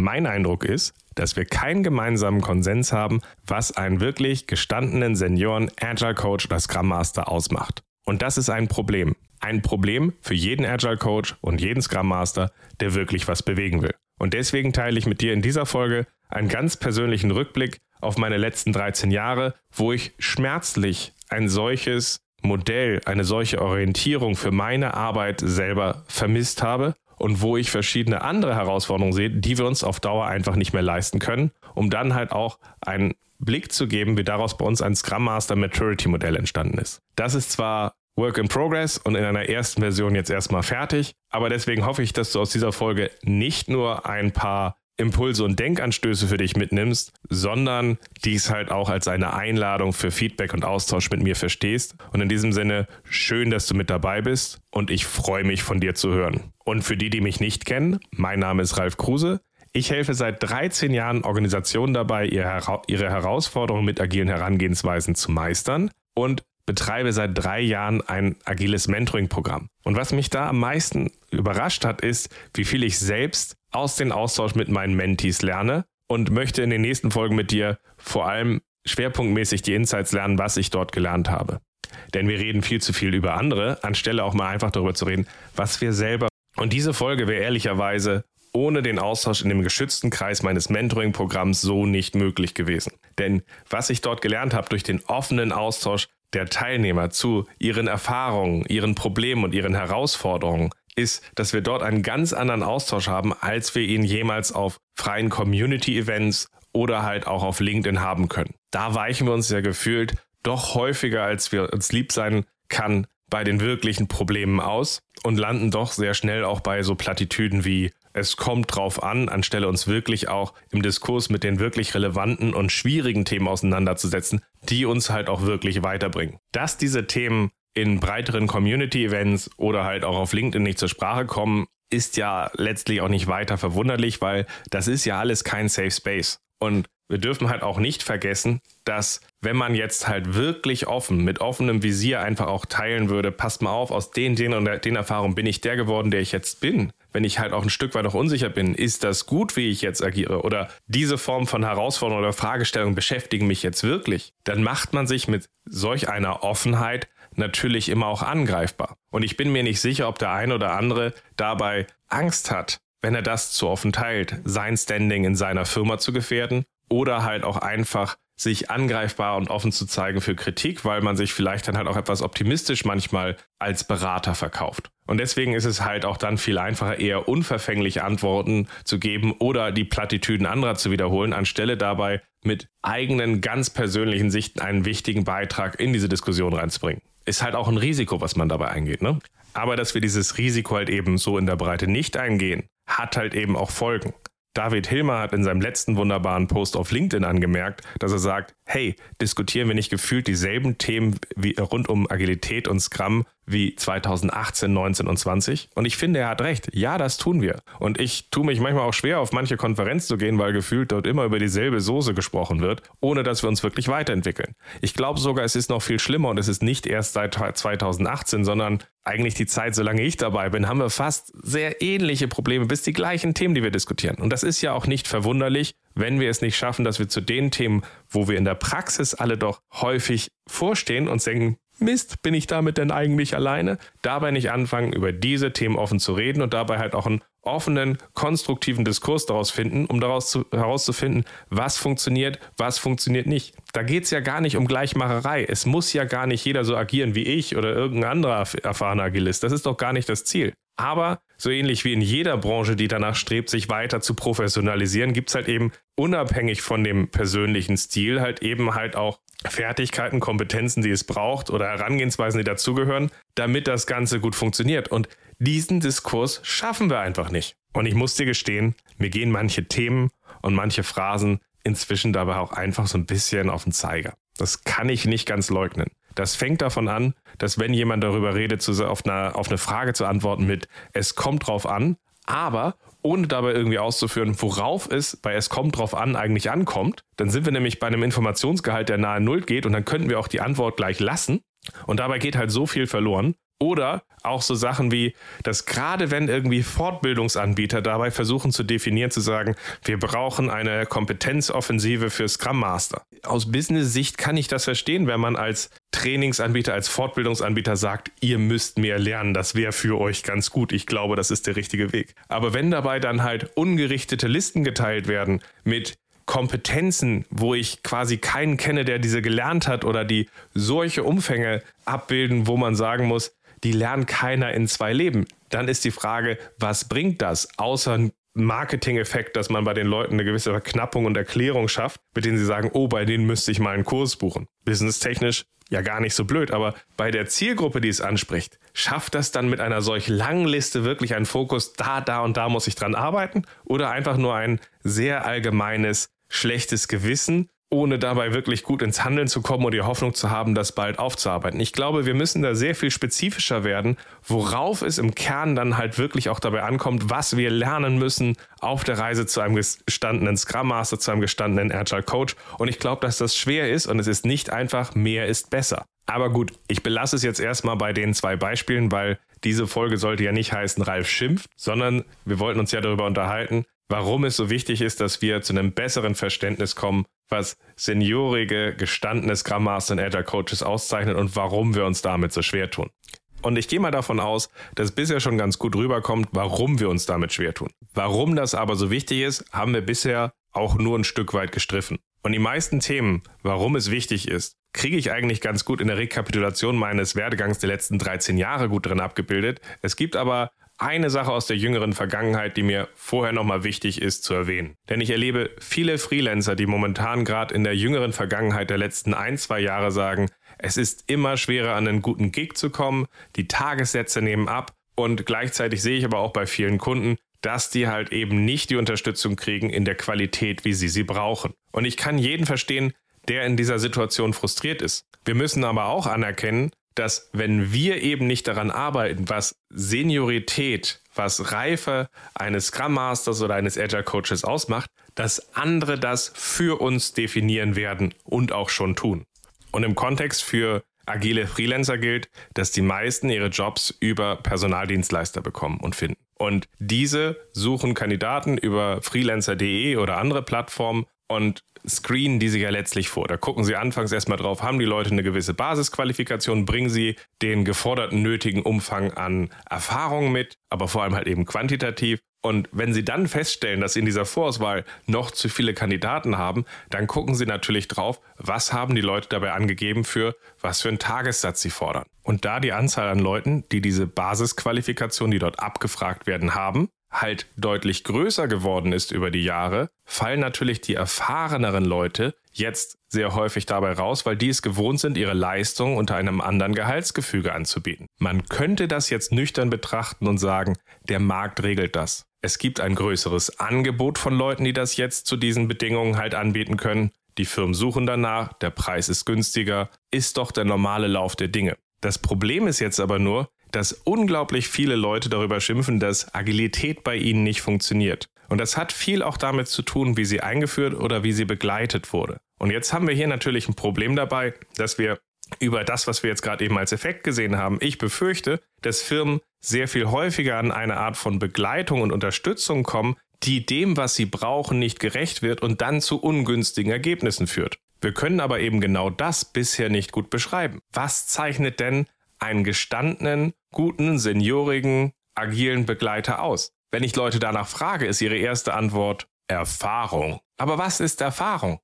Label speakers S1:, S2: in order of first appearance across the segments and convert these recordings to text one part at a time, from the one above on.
S1: Mein Eindruck ist, dass wir keinen gemeinsamen Konsens haben, was einen wirklich gestandenen Senioren Agile Coach oder Scrum Master ausmacht. Und das ist ein Problem. Ein Problem für jeden Agile Coach und jeden Scrum Master, der wirklich was bewegen will. Und deswegen teile ich mit dir in dieser Folge einen ganz persönlichen Rückblick auf meine letzten 13 Jahre, wo ich schmerzlich ein solches Modell, eine solche Orientierung für meine Arbeit selber vermisst habe und wo ich verschiedene andere Herausforderungen sehe, die wir uns auf Dauer einfach nicht mehr leisten können, um dann halt auch einen Blick zu geben, wie daraus bei uns ein Scrum Master Maturity Modell entstanden ist. Das ist zwar Work in Progress und in einer ersten Version jetzt erstmal fertig, aber deswegen hoffe ich, dass du aus dieser Folge nicht nur ein paar Impulse und Denkanstöße für dich mitnimmst, sondern dies halt auch als eine Einladung für Feedback und Austausch mit mir verstehst. Und in diesem Sinne, schön, dass du mit dabei bist und ich freue mich von dir zu hören. Und für die, die mich nicht kennen, mein Name ist Ralf Kruse. Ich helfe seit 13 Jahren Organisationen dabei, ihre Herausforderungen mit agilen Herangehensweisen zu meistern und betreibe seit drei Jahren ein agiles Mentoring-Programm. Und was mich da am meisten überrascht hat, ist, wie viel ich selbst aus dem Austausch mit meinen Mentees lerne und möchte in den nächsten Folgen mit dir vor allem schwerpunktmäßig die Insights lernen, was ich dort gelernt habe. Denn wir reden viel zu viel über andere, anstelle auch mal einfach darüber zu reden, was wir selber. Und diese Folge wäre ehrlicherweise ohne den Austausch in dem geschützten Kreis meines Mentoring-Programms so nicht möglich gewesen. Denn was ich dort gelernt habe durch den offenen Austausch der Teilnehmer zu ihren Erfahrungen, ihren Problemen und ihren Herausforderungen, ist, dass wir dort einen ganz anderen Austausch haben, als wir ihn jemals auf freien Community-Events oder halt auch auf LinkedIn haben können. Da weichen wir uns ja gefühlt doch häufiger, als wir uns lieb sein kann, bei den wirklichen Problemen aus und landen doch sehr schnell auch bei so Plattitüden wie es kommt drauf an, anstelle uns wirklich auch im Diskurs mit den wirklich relevanten und schwierigen Themen auseinanderzusetzen, die uns halt auch wirklich weiterbringen. Dass diese Themen in breiteren Community-Events oder halt auch auf LinkedIn nicht zur Sprache kommen, ist ja letztlich auch nicht weiter verwunderlich, weil das ist ja alles kein Safe Space. Und wir dürfen halt auch nicht vergessen, dass wenn man jetzt halt wirklich offen, mit offenem Visier einfach auch teilen würde, passt mal auf, aus den, den und den Erfahrungen bin ich der geworden, der ich jetzt bin. Wenn ich halt auch ein Stück weit noch unsicher bin, ist das gut, wie ich jetzt agiere? Oder diese Form von Herausforderung oder Fragestellung beschäftigen mich jetzt wirklich? Dann macht man sich mit solch einer Offenheit natürlich immer auch angreifbar. Und ich bin mir nicht sicher, ob der ein oder andere dabei Angst hat, wenn er das zu offen teilt, sein Standing in seiner Firma zu gefährden oder halt auch einfach sich angreifbar und offen zu zeigen für Kritik, weil man sich vielleicht dann halt auch etwas optimistisch manchmal als Berater verkauft. Und deswegen ist es halt auch dann viel einfacher, eher unverfänglich Antworten zu geben oder die Plattitüden anderer zu wiederholen, anstelle dabei mit eigenen ganz persönlichen Sichten einen wichtigen Beitrag in diese Diskussion reinzubringen. Ist halt auch ein Risiko, was man dabei eingeht, ne? Aber dass wir dieses Risiko halt eben so in der Breite nicht eingehen, hat halt eben auch Folgen. David Hilmer hat in seinem letzten wunderbaren Post auf LinkedIn angemerkt, dass er sagt, hey, diskutieren wir nicht gefühlt dieselben Themen wie rund um Agilität und Scrum wie 2018, 19 und 20? Und ich finde, er hat recht. Ja, das tun wir. Und ich tue mich manchmal auch schwer, auf manche Konferenz zu gehen, weil gefühlt dort immer über dieselbe Soße gesprochen wird, ohne dass wir uns wirklich weiterentwickeln. Ich glaube sogar, es ist noch viel schlimmer und es ist nicht erst seit 2018, sondern eigentlich die Zeit, solange ich dabei bin, haben wir fast sehr ähnliche Probleme, bis die gleichen Themen, die wir diskutieren. Und das ist ja auch nicht verwunderlich, wenn wir es nicht schaffen, dass wir zu den Themen, wo wir in der Praxis alle doch häufig vorstehen und denken, Mist, bin ich damit denn eigentlich alleine? Dabei nicht anfangen, über diese Themen offen zu reden und dabei halt auch einen offenen, konstruktiven Diskurs daraus finden, um daraus zu, herauszufinden, was funktioniert, was funktioniert nicht. Da geht es ja gar nicht um Gleichmacherei. Es muss ja gar nicht jeder so agieren wie ich oder irgendein anderer erfahrener Agilist. Das ist doch gar nicht das Ziel. Aber so ähnlich wie in jeder Branche, die danach strebt, sich weiter zu professionalisieren, gibt es halt eben unabhängig von dem persönlichen Stil halt eben halt auch Fertigkeiten, Kompetenzen, die es braucht oder Herangehensweisen, die dazugehören, damit das Ganze gut funktioniert. Und diesen Diskurs schaffen wir einfach nicht. Und ich muss dir gestehen, mir gehen manche Themen und manche Phrasen inzwischen dabei auch einfach so ein bisschen auf den Zeiger. Das kann ich nicht ganz leugnen. Das fängt davon an, dass wenn jemand darüber redet, auf eine, auf eine Frage zu antworten mit, es kommt drauf an, aber ohne dabei irgendwie auszuführen, worauf es bei Es kommt drauf an eigentlich ankommt, dann sind wir nämlich bei einem Informationsgehalt, der nahe Null geht und dann könnten wir auch die Antwort gleich lassen. Und dabei geht halt so viel verloren. Oder auch so Sachen wie, dass gerade wenn irgendwie Fortbildungsanbieter dabei versuchen zu definieren, zu sagen, wir brauchen eine Kompetenzoffensive für Scrum Master. Aus Business-Sicht kann ich das verstehen, wenn man als Trainingsanbieter, als Fortbildungsanbieter sagt, ihr müsst mehr lernen, das wäre für euch ganz gut. Ich glaube, das ist der richtige Weg. Aber wenn dabei dann halt ungerichtete Listen geteilt werden mit Kompetenzen, wo ich quasi keinen kenne, der diese gelernt hat oder die solche Umfänge abbilden, wo man sagen muss, die lernt keiner in zwei Leben. Dann ist die Frage, was bringt das, außer ein Marketing-Effekt, dass man bei den Leuten eine gewisse Verknappung und Erklärung schafft, mit denen sie sagen, oh, bei denen müsste ich mal einen Kurs buchen. Business-technisch ja gar nicht so blöd, aber bei der Zielgruppe, die es anspricht, schafft das dann mit einer solch langen Liste wirklich einen Fokus, da, da und da muss ich dran arbeiten? Oder einfach nur ein sehr allgemeines, schlechtes Gewissen, ohne dabei wirklich gut ins Handeln zu kommen und die Hoffnung zu haben, das bald aufzuarbeiten. Ich glaube, wir müssen da sehr viel spezifischer werden, worauf es im Kern dann halt wirklich auch dabei ankommt, was wir lernen müssen auf der Reise zu einem gestandenen Scrum Master, zu einem gestandenen Agile Coach. Und ich glaube, dass das schwer ist und es ist nicht einfach, mehr ist besser. Aber gut, ich belasse es jetzt erstmal bei den zwei Beispielen, weil diese Folge sollte ja nicht heißen, Ralf schimpft, sondern wir wollten uns ja darüber unterhalten, warum es so wichtig ist, dass wir zu einem besseren Verständnis kommen, was seniorige, gestandene Scrum Master und Agile Coaches auszeichnet und warum wir uns damit so schwer tun. Und ich gehe mal davon aus, dass bisher schon ganz gut rüberkommt, warum wir uns damit schwer tun. Warum das aber so wichtig ist, haben wir bisher auch nur ein Stück weit gestriffen. Und die meisten Themen, warum es wichtig ist, kriege ich eigentlich ganz gut in der Rekapitulation meines Werdegangs der letzten 13 Jahre gut drin abgebildet. Es gibt aber eine Sache aus der jüngeren Vergangenheit, die mir vorher nochmal wichtig ist zu erwähnen. Denn ich erlebe viele Freelancer, die momentan gerade in der jüngeren Vergangenheit der letzten ein, zwei Jahre sagen, es ist immer schwerer an einen guten Gig zu kommen, die Tagessätze nehmen ab und gleichzeitig sehe ich aber auch bei vielen Kunden, dass die halt eben nicht die Unterstützung kriegen in der Qualität, wie sie sie brauchen. Und ich kann jeden verstehen, der in dieser Situation frustriert ist. Wir müssen aber auch anerkennen, dass wenn wir eben nicht daran arbeiten, was Seniorität, was Reife eines Scrum Masters oder eines Agile Coaches ausmacht, dass andere das für uns definieren werden und auch schon tun. Und im Kontext für agile Freelancer gilt, dass die meisten ihre Jobs über Personaldienstleister bekommen und finden. Und diese suchen Kandidaten über freelancer.de oder andere Plattformen und screenen die sich ja letztlich vor. Da gucken sie anfangs erstmal drauf, haben die Leute eine gewisse Basisqualifikation, bringen sie den geforderten nötigen Umfang an Erfahrung mit, aber vor allem halt eben quantitativ. Und wenn Sie dann feststellen, dass Sie in dieser Vorauswahl noch zu viele Kandidaten haben, dann gucken Sie natürlich drauf, was haben die Leute dabei angegeben für was für einen Tagessatz sie fordern. Und da die Anzahl an Leuten, die diese Basisqualifikation, die dort abgefragt werden, haben, halt deutlich größer geworden ist über die Jahre, fallen natürlich die erfahreneren Leute jetzt sehr häufig dabei raus, weil die es gewohnt sind, ihre Leistung unter einem anderen Gehaltsgefüge anzubieten. Man könnte das jetzt nüchtern betrachten und sagen, der Markt regelt das. Es gibt ein größeres Angebot von Leuten, die das jetzt zu diesen Bedingungen halt anbieten können. Die Firmen suchen danach, der Preis ist günstiger, ist doch der normale Lauf der Dinge. Das Problem ist jetzt aber nur, dass unglaublich viele Leute darüber schimpfen, dass Agilität bei ihnen nicht funktioniert. Und das hat viel auch damit zu tun, wie sie eingeführt oder wie sie begleitet wurde. Und jetzt haben wir hier natürlich ein Problem dabei, dass wir über das, was wir jetzt gerade eben als Effekt gesehen haben, ich befürchte, dass Firmen sehr viel häufiger an eine Art von Begleitung und Unterstützung kommen, die dem, was sie brauchen, nicht gerecht wird und dann zu ungünstigen Ergebnissen führt. Wir können aber eben genau das bisher nicht gut beschreiben. Was zeichnet denn einen gestandenen, guten, seniorigen, agilen Begleiter aus? Wenn ich Leute danach frage, ist ihre erste Antwort Erfahrung. Aber was ist Erfahrung?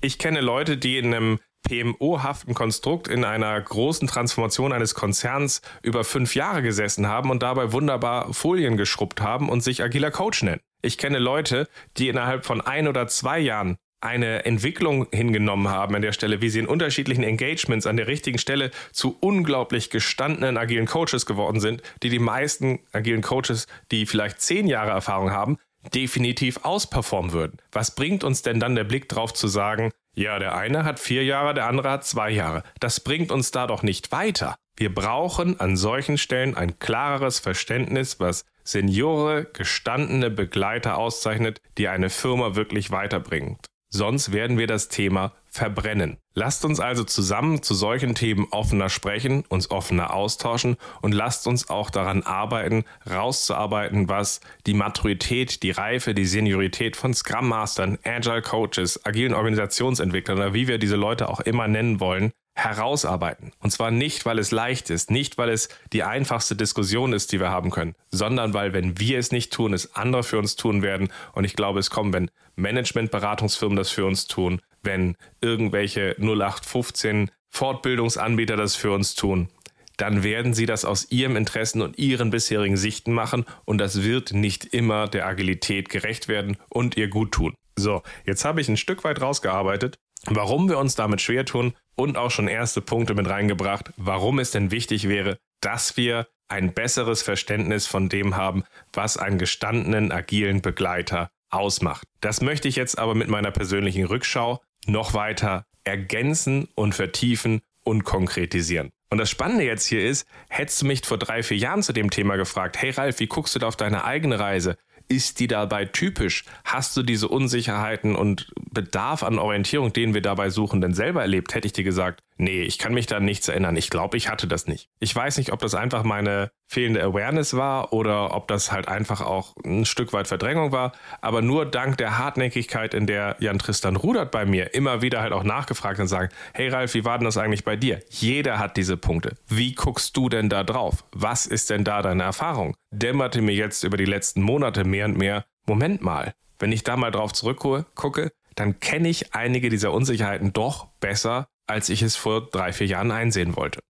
S1: Ich kenne Leute, die in einem PMO-haften Konstrukt in einer großen Transformation eines Konzerns über fünf Jahre gesessen haben und dabei wunderbar Folien geschrubbt haben und sich agiler Coach nennen. Ich kenne Leute, die innerhalb von ein oder zwei Jahren eine Entwicklung hingenommen haben an der Stelle, wie sie in unterschiedlichen Engagements an der richtigen Stelle zu unglaublich gestandenen agilen Coaches geworden sind, die die meisten agilen Coaches, die vielleicht zehn Jahre Erfahrung haben, definitiv ausperformen würden. Was bringt uns denn dann der Blick drauf zu sagen, ja, der eine hat vier Jahre, der andere hat zwei Jahre. Das bringt uns da doch nicht weiter. Wir brauchen an solchen Stellen ein klareres Verständnis, was Seniore, gestandene Begleiter auszeichnet, die eine Firma wirklich weiterbringt. Sonst werden wir das Thema verbrennen. Lasst uns also zusammen zu solchen Themen offener sprechen, uns offener austauschen und lasst uns auch daran arbeiten, rauszuarbeiten, was die Maturität, die Reife, die Seniorität von Scrum Mastern, Agile Coaches, agilen Organisationsentwicklern oder wie wir diese Leute auch immer nennen wollen, herausarbeiten. Und zwar nicht, weil es leicht ist, nicht, weil es die einfachste Diskussion ist, die wir haben können, sondern weil, wenn wir es nicht tun, es andere für uns tun werden. Und ich glaube, es kommt, wenn Managementberatungsfirmen das für uns tun, wenn irgendwelche 0815 Fortbildungsanbieter das für uns tun, dann werden sie das aus ihrem Interessen und ihren bisherigen Sichten machen und das wird nicht immer der Agilität gerecht werden und ihr gut tun. So, jetzt habe ich ein Stück weit rausgearbeitet, warum wir uns damit schwer tun und auch schon erste Punkte mit reingebracht, warum es denn wichtig wäre, dass wir ein besseres Verständnis von dem haben, was einen gestandenen agilen Begleiter ausmacht. Das möchte ich jetzt aber mit meiner persönlichen Rückschau noch weiter ergänzen und vertiefen und konkretisieren. Und das Spannende jetzt hier ist, hättest du mich vor drei, vier Jahren zu dem Thema gefragt, hey Ralf, wie guckst du da auf deine eigene Reise? Ist die dabei typisch? Hast du diese Unsicherheiten und Bedarf an Orientierung, den wir dabei suchen, denn selber erlebt? Hätte ich dir gesagt, nee, ich kann mich da nichts erinnern. Ich glaube, ich hatte das nicht. Ich weiß nicht, ob das einfach meine fehlende Awareness war oder ob das halt einfach auch ein Stück weit Verdrängung war. Aber nur dank der Hartnäckigkeit, in der Jan Tristan Rudert bei mir immer wieder halt auch nachgefragt und sagen, hey Ralf, wie war denn das eigentlich bei dir? Jeder hat diese Punkte. Wie guckst du denn da drauf? Was ist denn da deine Erfahrung? Dämmerte mir jetzt über die letzten Monate mehr und mehr, Moment mal, wenn ich da mal drauf zurückgucke, dann kenne ich einige dieser Unsicherheiten doch besser, als ich es vor drei, vier Jahren einsehen wollte.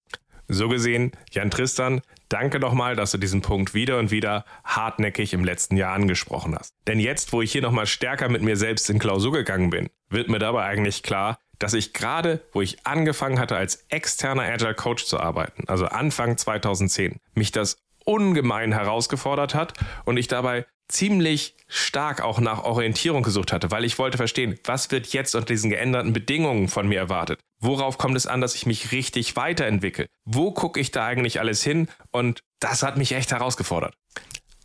S1: So gesehen, Jan Tristan, danke nochmal, dass du diesen Punkt wieder und wieder hartnäckig im letzten Jahr angesprochen hast. Denn jetzt, wo ich hier nochmal stärker mit mir selbst in Klausur gegangen bin, wird mir dabei eigentlich klar, dass ich gerade, wo ich angefangen hatte, als externer Agile Coach zu arbeiten, also Anfang 2010, mich das ungemein herausgefordert hat und ich dabei ziemlich stark auch nach Orientierung gesucht hatte, weil ich wollte verstehen, was wird jetzt unter diesen geänderten Bedingungen von mir erwartet? Worauf kommt es an, dass ich mich richtig weiterentwickle? Wo gucke ich da eigentlich alles hin? Und das hat mich echt herausgefordert.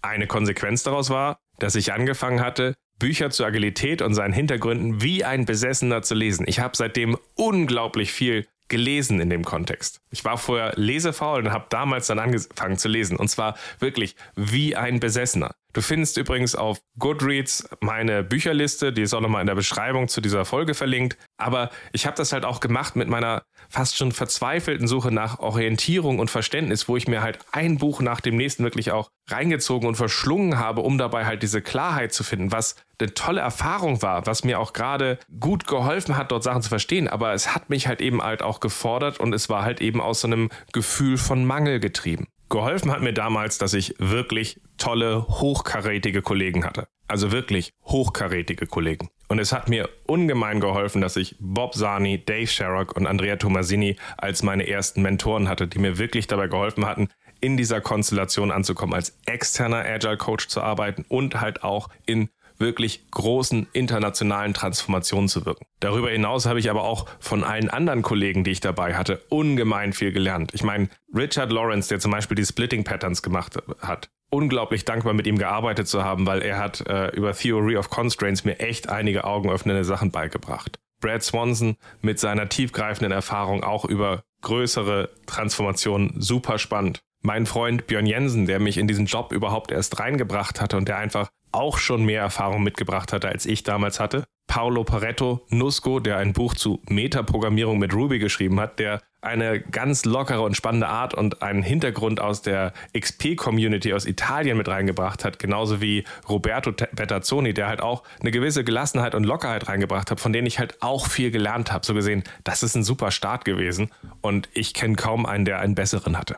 S1: Eine Konsequenz daraus war, dass ich angefangen hatte, Bücher zur Agilität und seinen Hintergründen wie ein Besessener zu lesen. Ich habe seitdem unglaublich viel gelesen in dem Kontext. Ich war vorher lesefaul und habe damals dann angefangen zu lesen. Und zwar wirklich wie ein Besessener. Du findest übrigens auf Goodreads meine Bücherliste, die ist auch nochmal in der Beschreibung zu dieser Folge verlinkt. Aber ich habe das halt auch gemacht mit meiner fast schon verzweifelten Suche nach Orientierung und Verständnis, wo ich mir halt ein Buch nach dem nächsten wirklich auch reingezogen und verschlungen habe, um dabei halt diese Klarheit zu finden, was eine tolle Erfahrung war, was mir auch gerade gut geholfen hat, dort Sachen zu verstehen. Aber es hat mich halt eben halt auch gefordert und es war halt eben aus so einem Gefühl von Mangel getrieben. Geholfen hat mir damals, dass ich wirklich tolle, hochkarätige Kollegen hatte. Also wirklich hochkarätige Kollegen. Und es hat mir ungemein geholfen, dass ich Bob Sani, Dave Sherrock und Andrea Tomasini als meine ersten Mentoren hatte, die mir wirklich dabei geholfen hatten, in dieser Konstellation anzukommen, als externer Agile Coach zu arbeiten und halt auch in wirklich großen internationalen Transformationen zu wirken. Darüber hinaus habe ich aber auch von allen anderen Kollegen, die ich dabei hatte, ungemein viel gelernt. Ich meine, Richard Lawrence, der zum Beispiel die Splitting Patterns gemacht hat, unglaublich dankbar mit ihm gearbeitet zu haben, weil er hat äh, über Theory of Constraints mir echt einige augenöffnende Sachen beigebracht. Brad Swanson mit seiner tiefgreifenden Erfahrung auch über größere Transformationen super spannend. Mein Freund Björn Jensen, der mich in diesen Job überhaupt erst reingebracht hatte und der einfach auch schon mehr Erfahrung mitgebracht hatte, als ich damals hatte. Paolo Pareto Nusco, der ein Buch zu Metaprogrammierung mit Ruby geschrieben hat, der eine ganz lockere und spannende Art und einen Hintergrund aus der XP-Community aus Italien mit reingebracht hat, genauso wie Roberto Bettazzoni, der halt auch eine gewisse Gelassenheit und Lockerheit reingebracht hat, von denen ich halt auch viel gelernt habe. So gesehen, das ist ein super Start gewesen und ich kenne kaum einen, der einen besseren hatte.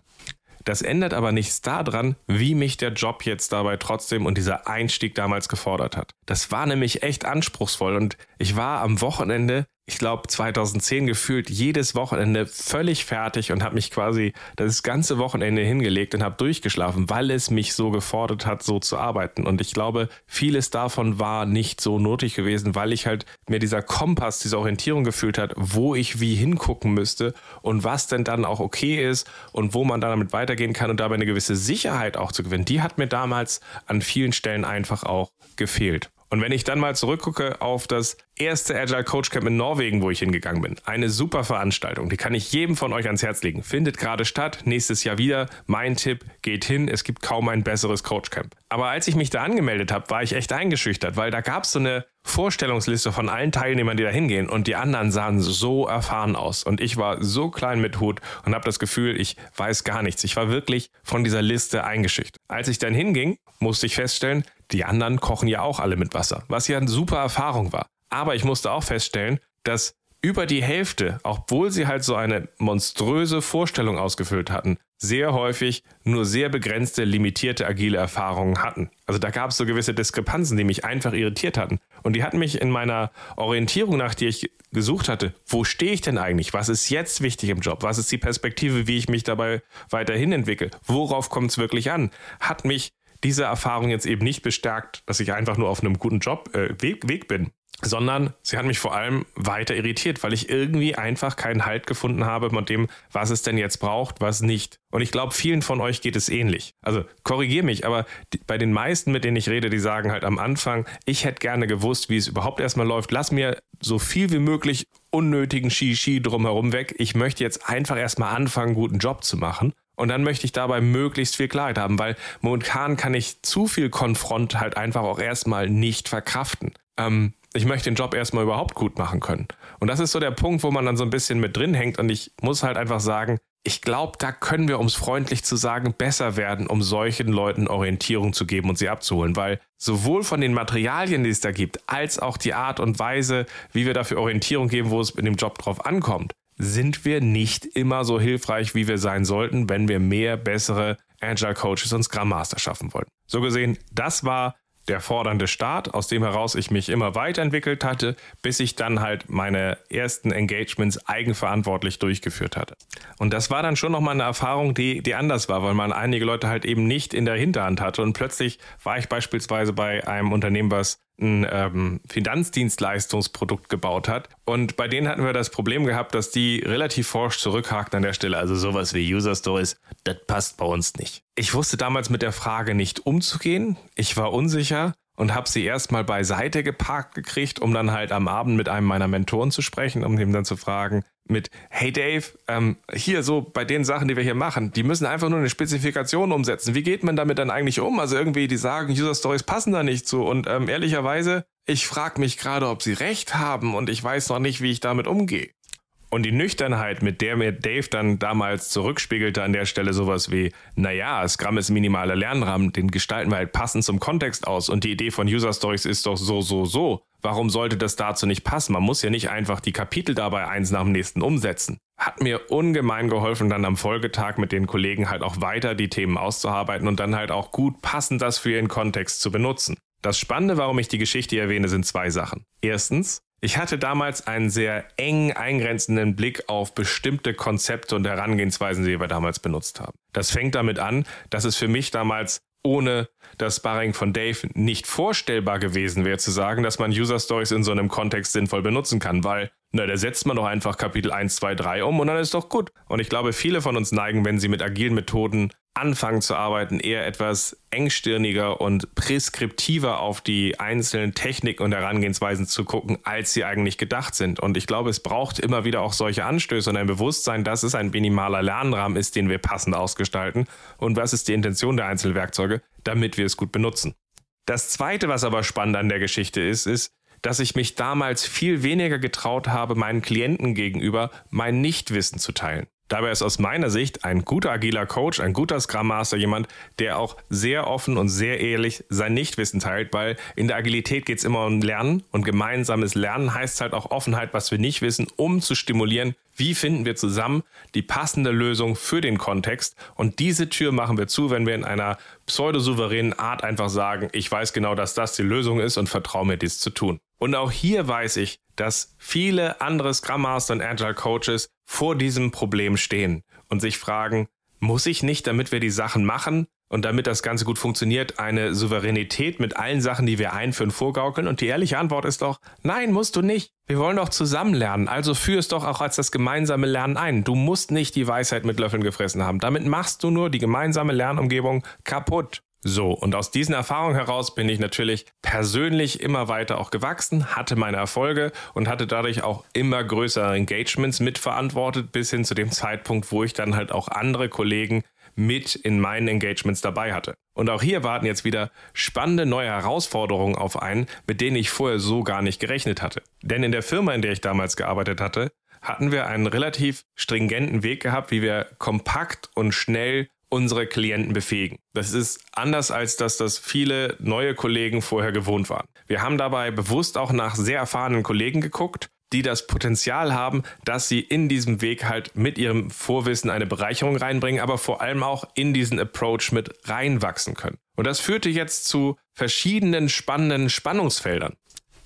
S1: Das ändert aber nichts daran, wie mich der Job jetzt dabei trotzdem und dieser Einstieg damals gefordert hat. Das war nämlich echt anspruchsvoll und ich war am Wochenende ich glaube, 2010 gefühlt jedes Wochenende völlig fertig und habe mich quasi das ganze Wochenende hingelegt und habe durchgeschlafen, weil es mich so gefordert hat, so zu arbeiten. Und ich glaube, vieles davon war nicht so nötig gewesen, weil ich halt mir dieser Kompass, diese Orientierung gefühlt hat, wo ich wie hingucken müsste und was denn dann auch okay ist und wo man dann damit weitergehen kann und dabei eine gewisse Sicherheit auch zu gewinnen. Die hat mir damals an vielen Stellen einfach auch gefehlt. Und wenn ich dann mal zurückgucke auf das erste Agile Coach Camp in Norwegen, wo ich hingegangen bin, eine super Veranstaltung, die kann ich jedem von euch ans Herz legen. Findet gerade statt, nächstes Jahr wieder. Mein Tipp, geht hin, es gibt kaum ein besseres Coach Camp. Aber als ich mich da angemeldet habe, war ich echt eingeschüchtert, weil da gab es so eine Vorstellungsliste von allen Teilnehmern, die da hingehen und die anderen sahen so erfahren aus und ich war so klein mit Hut und habe das Gefühl, ich weiß gar nichts. Ich war wirklich von dieser Liste eingeschüchtert. Als ich dann hinging, musste ich feststellen, die anderen kochen ja auch alle mit Wasser, was ja eine super Erfahrung war. Aber ich musste auch feststellen, dass über die Hälfte, obwohl sie halt so eine monströse Vorstellung ausgefüllt hatten, sehr häufig nur sehr begrenzte, limitierte agile Erfahrungen hatten. Also da gab es so gewisse Diskrepanzen, die mich einfach irritiert hatten. Und die hatten mich in meiner Orientierung, nach der ich gesucht hatte, wo stehe ich denn eigentlich? Was ist jetzt wichtig im Job? Was ist die Perspektive, wie ich mich dabei weiterhin entwickle? Worauf kommt es wirklich an? Hat mich diese Erfahrung jetzt eben nicht bestärkt, dass ich einfach nur auf einem guten Job äh, Weg, Weg bin, sondern sie hat mich vor allem weiter irritiert, weil ich irgendwie einfach keinen Halt gefunden habe mit dem, was es denn jetzt braucht, was nicht. Und ich glaube, vielen von euch geht es ähnlich. Also korrigier mich, aber die, bei den meisten, mit denen ich rede, die sagen halt am Anfang, ich hätte gerne gewusst, wie es überhaupt erstmal läuft. Lass mir so viel wie möglich unnötigen Shishi drumherum weg. Ich möchte jetzt einfach erstmal anfangen, einen guten Job zu machen. Und dann möchte ich dabei möglichst viel Klarheit haben, weil momentan kann ich zu viel Konfront halt einfach auch erstmal nicht verkraften. Ähm, ich möchte den Job erstmal überhaupt gut machen können. Und das ist so der Punkt, wo man dann so ein bisschen mit drin hängt. Und ich muss halt einfach sagen, ich glaube, da können wir, um es freundlich zu sagen, besser werden, um solchen Leuten Orientierung zu geben und sie abzuholen. Weil sowohl von den Materialien, die es da gibt, als auch die Art und Weise, wie wir dafür Orientierung geben, wo es in dem Job drauf ankommt, sind wir nicht immer so hilfreich, wie wir sein sollten, wenn wir mehr bessere Agile Coaches und Scrum Master schaffen wollen. So gesehen, das war der fordernde Start, aus dem heraus ich mich immer weiterentwickelt hatte, bis ich dann halt meine ersten Engagements eigenverantwortlich durchgeführt hatte. Und das war dann schon nochmal eine Erfahrung, die, die anders war, weil man einige Leute halt eben nicht in der Hinterhand hatte. Und plötzlich war ich beispielsweise bei einem Unternehmen, was ein ähm, Finanzdienstleistungsprodukt gebaut hat. Und bei denen hatten wir das Problem gehabt, dass die relativ forsch zurückhakten an der Stelle. Also sowas wie User Stories, das passt bei uns nicht. Ich wusste damals mit der Frage nicht umzugehen. Ich war unsicher und habe sie erstmal beiseite geparkt gekriegt, um dann halt am Abend mit einem meiner Mentoren zu sprechen, um ihm dann zu fragen, mit, hey Dave, ähm, hier so bei den Sachen, die wir hier machen, die müssen einfach nur eine Spezifikation umsetzen. Wie geht man damit dann eigentlich um? Also irgendwie, die sagen, User Stories passen da nicht zu. Und ähm, ehrlicherweise, ich frage mich gerade, ob sie recht haben und ich weiß noch nicht, wie ich damit umgehe. Und die Nüchternheit, mit der mir Dave dann damals zurückspiegelte an der Stelle sowas wie, naja, Scrum ist minimaler Lernrahmen, den gestalten wir halt passend zum Kontext aus und die Idee von User Stories ist doch so, so, so. Warum sollte das dazu nicht passen? Man muss ja nicht einfach die Kapitel dabei eins nach dem nächsten umsetzen. Hat mir ungemein geholfen, dann am Folgetag mit den Kollegen halt auch weiter die Themen auszuarbeiten und dann halt auch gut passend das für ihren Kontext zu benutzen. Das Spannende, warum ich die Geschichte erwähne, sind zwei Sachen. Erstens, ich hatte damals einen sehr eng eingrenzenden Blick auf bestimmte Konzepte und Herangehensweisen, die wir damals benutzt haben. Das fängt damit an, dass es für mich damals ohne das Sparring von Dave nicht vorstellbar gewesen wäre, zu sagen, dass man User Stories in so einem Kontext sinnvoll benutzen kann, weil, na, da setzt man doch einfach Kapitel 1, 2, 3 um und dann ist doch gut. Und ich glaube, viele von uns neigen, wenn sie mit agilen Methoden anfangen zu arbeiten, eher etwas engstirniger und preskriptiver auf die einzelnen Techniken und Herangehensweisen zu gucken, als sie eigentlich gedacht sind. Und ich glaube, es braucht immer wieder auch solche Anstöße und ein Bewusstsein, dass es ein minimaler Lernrahmen ist, den wir passend ausgestalten und was ist die Intention der Einzelwerkzeuge, damit wir es gut benutzen. Das Zweite, was aber spannend an der Geschichte ist, ist, dass ich mich damals viel weniger getraut habe, meinen Klienten gegenüber mein Nichtwissen zu teilen. Dabei ist aus meiner Sicht ein guter agiler Coach, ein guter Scrum Master jemand, der auch sehr offen und sehr ehrlich sein Nichtwissen teilt, weil in der Agilität geht es immer um Lernen und gemeinsames Lernen heißt halt auch Offenheit, was wir nicht wissen, um zu stimulieren, wie finden wir zusammen die passende Lösung für den Kontext? Und diese Tür machen wir zu, wenn wir in einer pseudosouveränen Art einfach sagen, ich weiß genau, dass das die Lösung ist und vertraue mir dies zu tun. Und auch hier weiß ich, dass viele andere Scrum Master und Agile Coaches vor diesem Problem stehen und sich fragen, muss ich nicht, damit wir die Sachen machen und damit das Ganze gut funktioniert, eine Souveränität mit allen Sachen, die wir einführen, vorgaukeln? Und die ehrliche Antwort ist doch, nein, musst du nicht. Wir wollen doch zusammen lernen, also führ es doch auch als das gemeinsame Lernen ein. Du musst nicht die Weisheit mit Löffeln gefressen haben. Damit machst du nur die gemeinsame Lernumgebung kaputt. So, und aus diesen Erfahrungen heraus bin ich natürlich persönlich immer weiter auch gewachsen, hatte meine Erfolge und hatte dadurch auch immer größere Engagements mitverantwortet, bis hin zu dem Zeitpunkt, wo ich dann halt auch andere Kollegen mit in meinen Engagements dabei hatte. Und auch hier warten jetzt wieder spannende neue Herausforderungen auf einen, mit denen ich vorher so gar nicht gerechnet hatte. Denn in der Firma, in der ich damals gearbeitet hatte, hatten wir einen relativ stringenten Weg gehabt, wie wir kompakt und schnell unsere Klienten befähigen. Das ist anders als dass das viele neue Kollegen vorher gewohnt waren. Wir haben dabei bewusst auch nach sehr erfahrenen Kollegen geguckt, die das Potenzial haben, dass sie in diesem Weg halt mit ihrem Vorwissen eine Bereicherung reinbringen, aber vor allem auch in diesen Approach mit reinwachsen können. Und das führte jetzt zu verschiedenen spannenden Spannungsfeldern.